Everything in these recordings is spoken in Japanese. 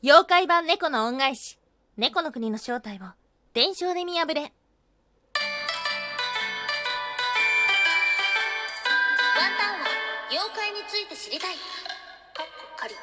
妖怪版猫の恩返し猫の国の正体を伝承で見破れワンタンは妖怪について知りたい。かっこ仮。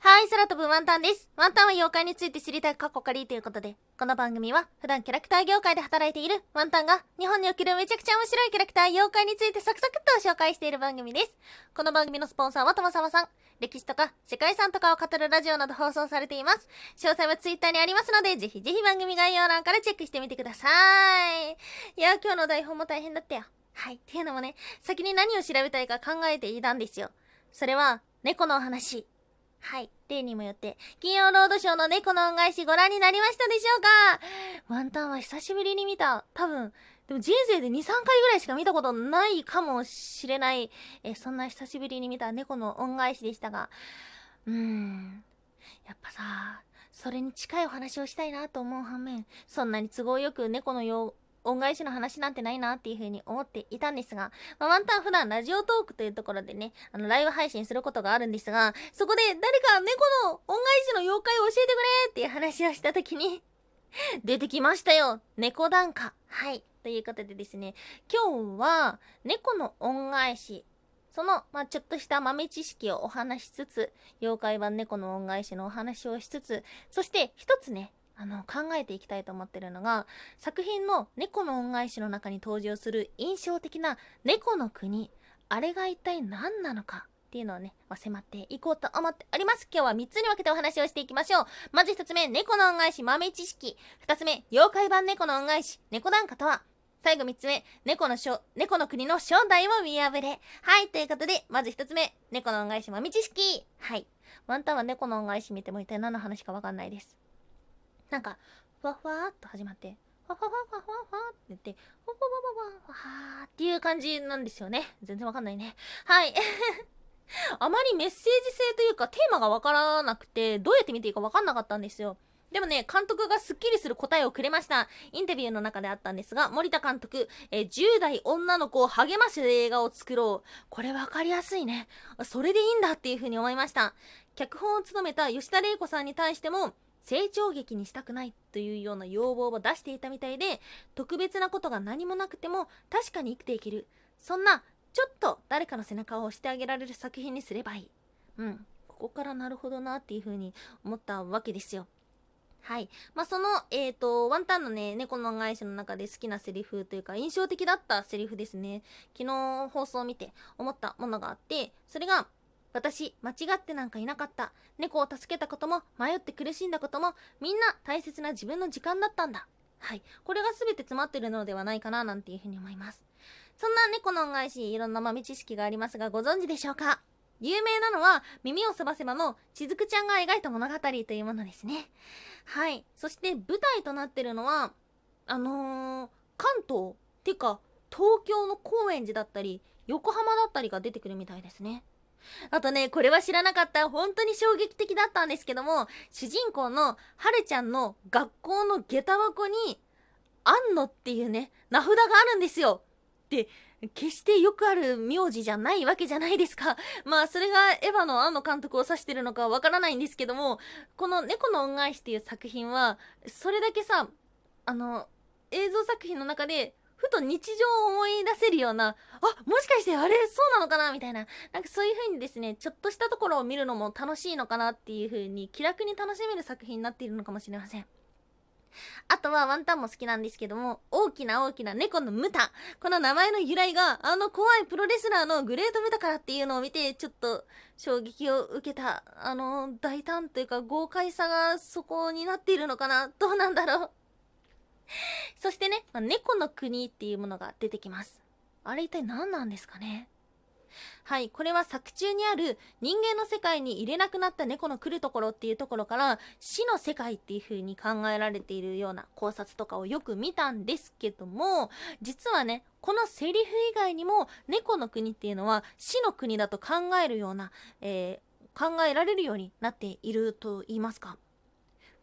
はい、空飛ぶワンタンです。ワンタンは妖怪について知りたいカッコカリということで、この番組は普段キャラクター業界で働いているワンタンが日本におけるめちゃくちゃ面白いキャラクター妖怪についてサクサクっと紹介している番組です。この番組のスポンサーはともさまさん。歴史とか世界遺産とかを語るラジオなど放送されています。詳細はツイッターにありますので、ぜひぜひ番組概要欄からチェックしてみてください。いや、今日の台本も大変だったよ。はい。っていうのもね、先に何を調べたいか考えていたんですよ。それは、猫のお話。はい。例にもよって、金曜ロードショーの猫の恩返しご覧になりましたでしょうか？ワンタンは久しぶりに見た。多分、でも人生で2、3回ぐらいしか見たことないかもしれない、えそんな久しぶりに見た猫の恩返しでしたが、うーん。やっぱさ、それに近いお話をしたいなと思う反面、そんなに都合よく猫のよ恩返しの話なんてないなっていう風に思っていたんですが、まあ、ワンタン普段ラジオトークというところでね、あの、ライブ配信することがあるんですが、そこで誰か猫の恩返しの妖怪を教えてくれっていう話をした時に、出てきましたよ猫檀家はい。ということでですね、今日は猫の恩返し、その、まあ、ちょっとした豆知識をお話しつつ、妖怪版猫の恩返しのお話をしつつ、そして一つね、あの、考えていきたいと思ってるのが、作品の猫の恩返しの中に登場する印象的な猫の国、あれが一体何なのかっていうのをね、ま、迫っていこうと思っております。今日は3つに分けてお話をしていきましょう。まず1つ目、猫の恩返し豆知識。2つ目、妖怪版猫の恩返し、猫檀家とは最後3つ目、猫のしょ、猫の国の正体を見破れ。はい、ということで、まず1つ目、猫の恩返し豆知識。はい。ワンタンは猫の恩返し見ても一体何の話かわかんないです。なんか、ふわふわーっと始まって、ふわふわふわふわふわって言って、ふわふわふわふわっていう感じなんですよね。全然わかんないね。はい。あまりメッセージ性というかテーマがわからなくて、どうやって見ていいかわかんなかったんですよ。でもね、監督がスッキリする答えをくれました。インタビューの中であったんですが、森田監督、え10代女の子を励ませる映画を作ろう。これわかりやすいね。それでいいんだっていうふうに思いました。脚本を務めた吉田玲子さんに対しても、成長劇にしたくないというような要望を出していたみたいで、特別なことが何もなくても確かに生きていける。そんな、ちょっと誰かの背中を押してあげられる作品にすればいい。うん。ここからなるほどなっていうふうに思ったわけですよ。はい。まあ、その、えっ、と、ワンタンのね、猫の返しの中で好きなセリフというか、印象的だったセリフですね。昨日放送を見て思ったものがあって、それが、私、間違ってなんかいなかった。猫を助けたことも、迷って苦しんだことも、みんな大切な自分の時間だったんだ。はい。これが全て詰まってるのではないかな、なんていうふうに思います。そんな猫の恩返し、いろんな豆知識がありますが、ご存知でしょうか？有名なのは、耳をすばせばのしずくちゃんが描いた物語というものですね。はい。そして舞台となってるのは、あのー、関東っていうか、東京の高円寺だったり、横浜だったりが出てくるみたいですね。あとね、これは知らなかった。本当に衝撃的だったんですけども、主人公のはるちゃんの学校の下駄箱に、あんのっていうね、名札があるんですよ。で、決してよくある名字じゃないわけじゃないですか。まあ、それがエヴァの庵野監督を指してるのかわからないんですけども、この猫の恩返しっていう作品は、それだけさ、あの、映像作品の中で、ふと日常を思い出せるような、あ、もしかしてあれそうなのかなみたいな。なんかそういう風にですね、ちょっとしたところを見るのも楽しいのかなっていう風に気楽に楽しめる作品になっているのかもしれません。あとはワンタンも好きなんですけども、大きな大きな猫のムタ。この名前の由来が、あの怖いプロレスラーのグレートムタからっていうのを見て、ちょっと衝撃を受けた、あの、大胆というか豪快さがそこになっているのかなどうなんだろう そしてね、まあ猫の国っていうものが出てきます。あれ一体何なんですかね？はい、これは作中にある人間の世界に入れなくなった猫の来るところっていうところから死の世界っていう風に考えられているような考察とかをよく見たんですけども実はねこのセリフ以外にも猫の国っていうのは死の国だと考えるような、えー考えられるようになっていると言いますか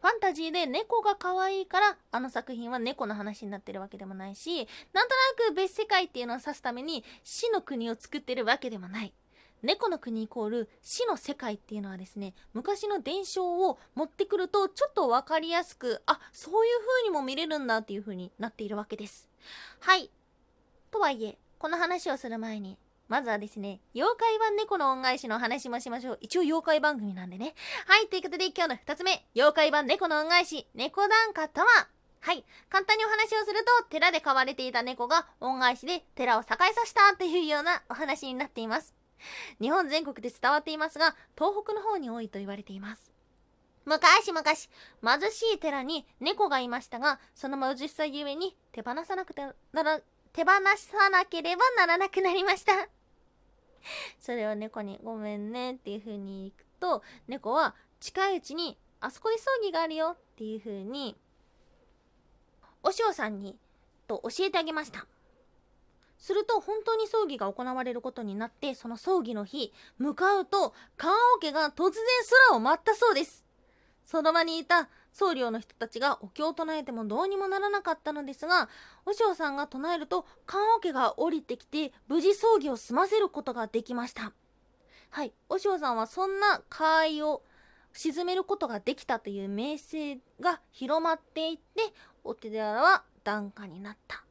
ファンタジーで猫が可愛いからあの作品は猫の話になってるわけでもないしなんとなく別世界っていうのを指すために死の国を作ってるわけでもない。猫の国イコール死の世界っていうのはですね昔の伝承を持ってくるとちょっと分かりやすくあそういう風にも見れるんだっていう風になっているわけです。はい。とはいえこの話をする前にまずはですね、妖怪版猫の恩返しの話もしましょう。一応妖怪番組なんでね。はい、ということで今日の二つ目、妖怪版猫の恩返し、猫檀家とははい。簡単にお話をすると、寺で飼われていた猫が恩返しで寺を栄えさせたというようなお話になっています。日本全国で伝わっていますが、東北の方に多いと言われています。昔々、貧しい寺に猫がいましたが、その貧しさゆえに手放さなくてなら、手放さなければならなくなりました。それを猫にごめんねっていう風に言くと、猫は近いうちにあそこに葬儀があるよっていう風にお塩さんにと教えてあげました。すると本当に葬儀が行われることになってその葬儀の日向かうと棺桶が突然空を舞ったそうです。その場にいた僧侶の人たちがお経を唱えてもどうにもならなかったのですが和尚さんが唱えると棺桶が降りてきて無事葬儀を済ませることができました。はい。和尚さんはそんな会を沈めることができたという名声が広まっていってお寺は檀家になった。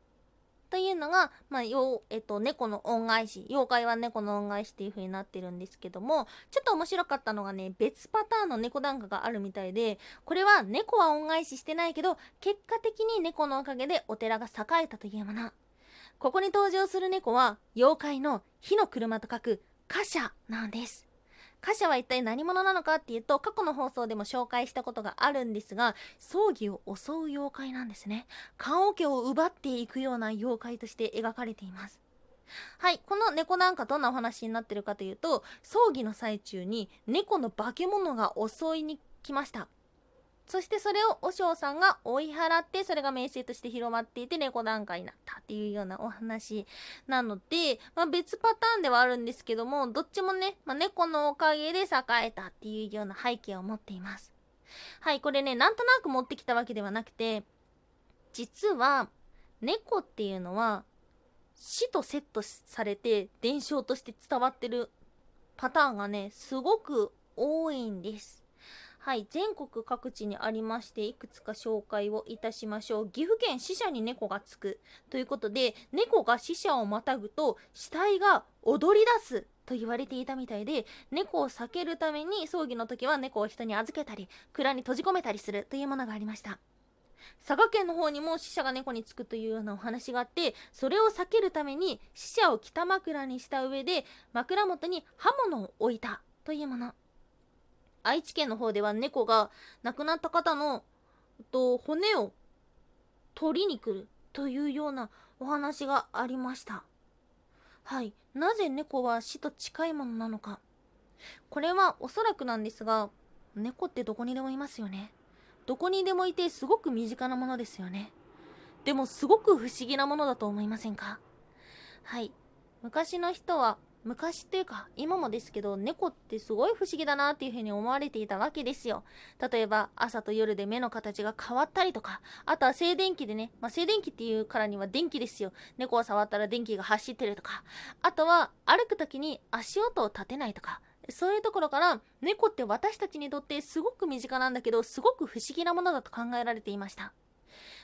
というのが、まあ、よえっと、猫の恩返し妖怪は猫の恩返しっていう風になってるんですけどもちょっと面白かったのがね別パターンの猫檀家があるみたいでこれは猫は恩返ししてないけど結果的に猫のおかげでお寺が栄えたというもの。ここに登場する猫は妖怪の火の車と書く貨車なんです。貨車は一体何者なのかっていうと過去の放送でも紹介したことがあるんですが葬儀を襲う妖怪なんですね。棺桶を奪っていくような妖怪として描かれています。はい、この猫なんかどんなお話になってるかというと葬儀の最中に猫の化け物が襲いに来ました。そしてそれを和尚さんが追い払ってそれが名声として広まっていて猫段階になったっていうようなお話なので、まあ、別パターンではあるんですけどもどっちもね、まあ、猫のおかげで栄えたっていうような背景を持っています。はいこれねなんとなく持ってきたわけではなくて実は猫っていうのは死とセットされて伝承として伝わってるパターンがねすごく多いんです。はい、全国各地にありまして、いくつか紹介をいたしましょう。岐阜県死者に猫がつく。ということで、猫が死者をまたぐと、死体が踊り出す。と言われていたみたいで、猫を避けるために葬儀の時は猫を人に預けたり、蔵に閉じ込めたりするというものがありました。佐賀県の方にも死者が猫につくというようなお話があってそれを避けるために死者を北枕にした上で枕元に刃物を置いたというもの愛知県の方では猫が亡くなった方のと骨を取りに来るというようなお話がありました。はい。なぜ猫は死と近いものなのか。これはおそらくなんですが猫ってどこにでもいますよね。どこにでもいてすごく身近なものですよね。でもすごく不思議なものだと思いませんか？はい。昔の人は昔っていうか今もですけど猫ってすごい不思議だなっていうふうに思われていたわけですよ。例えば朝と夜で目の形が変わったりとかあとは静電気でね、まあ、静電気っていうからには電気ですよ猫を触ったら電気が走ってるとかあとは歩く時に足音を立てないとかそういうところから猫って私たちにとってすごく身近なんだけどすごく不思議なものだと考えられていました。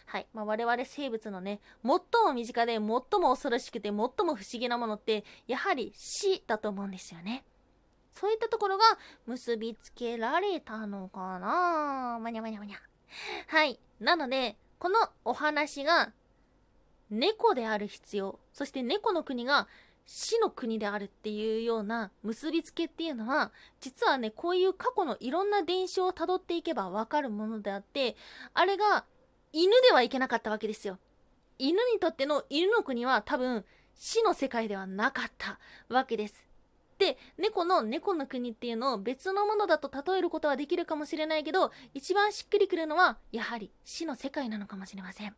はい。まあ、我々生物のね、最も身近で最も恐ろしくて最も不思議なものって、やはり死だと思うんですよね。そういったところが結びつけられたのかなまにゃまにゃまにゃ。はい。なので、このお話が猫である必要、そして猫の国が死の国であるっていうような結びつけっていうのは実はねこういう過去のいろんな伝承をたどっていけばわかるものであってあれが犬ではいけなかったわけですよ。犬にとっての犬の国は多分死の世界ではなかったわけです。で、猫の猫の国っていうのを別のものだと例えることはできるかもしれないけど、一番しっくりくるのはやはり死の世界なのかもしれません。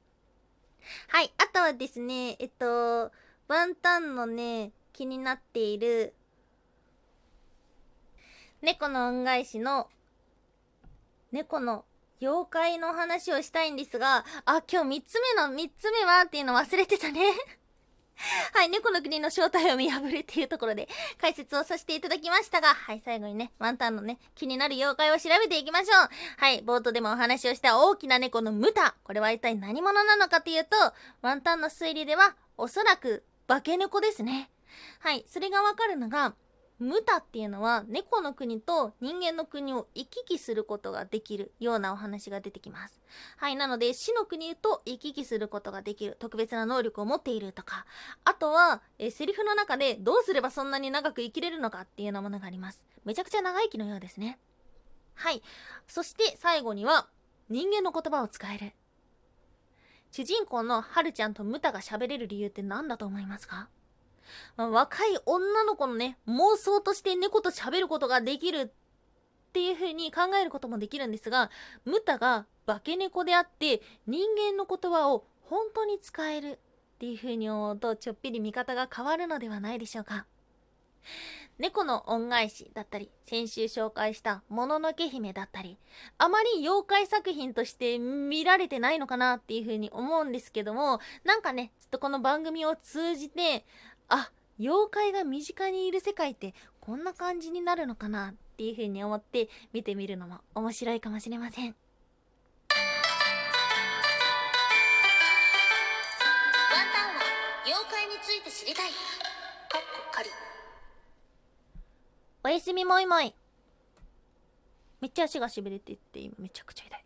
はい、あとはですね、えっと、ワンタンのね、気になっている猫の恩返しの猫の妖怪の話をしたいんですが、あ、今日3つ目の3つ目はっていうの忘れてたね はい、猫の国の正体を見破るっていうところで解説をさせていただきましたが、はい、最後にね、ワンタンのね、気になる妖怪を調べていきましょう。はい、冒頭でもお話をした大きな猫のムタ。これは一体何者なのかというと、ワンタンの推理では、おそらく化け猫ですね。はい、それがわかるのが、ムタっていうのは猫の国と人間の国を行き来することができるようなお話が出てきます。はい。なので、死の国と行き来することができる特別な能力を持っているとか、あとは、えセリフの中でどうすればそんなに長く生きれるのかっていうようなものがあります。めちゃくちゃ長生きのようですね。はい。そして最後には、人間の言葉を使える。主人公のはるちゃんとムタが喋れる理由って何だと思いますか？まあ、若い女の子のね、妄想として猫と喋ることができるっていう風に考えることもできるんですが、ムタが化け猫であって人間の言葉を本当に使えるっていう風に思うとちょっぴり見方が変わるのではないでしょうか。猫の恩返しだったり、先週紹介したもののけ姫だったり、あまり妖怪作品として見られてないのかなっていう風に思うんですけども、なんかね、ちょっとこの番組を通じて、あ妖怪が身近にいる世界ってこんな感じになるのかなっていう風に思って見てみるのも面白いかもしれません。ワンタンは妖怪について知りたい。かっこ仮。おやすみもいもい。めっちゃ足がしびれてって今めちゃくちゃ痛い。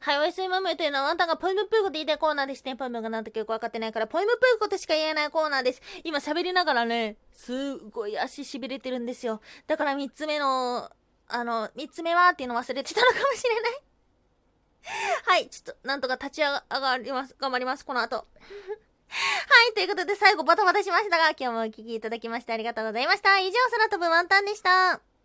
はい、おやすみマムというのはあんたがポイムプーコって言いたいコーナーですね。ポイムがなんだかよくわかってないから、ポイムプーコとしか言えないコーナーです。今喋りながらね、すごい足痺れてるんですよ。だから3つ目の、あの、3つ目はっていうの忘れてたのかもしれない。はい、ちょっと、なんとか立ち上がります。頑張ります、この後。はい、ということで最後バタバタしましたが、今日もお聴きいただきましてありがとうございました。以上、空飛ぶワンタンでした。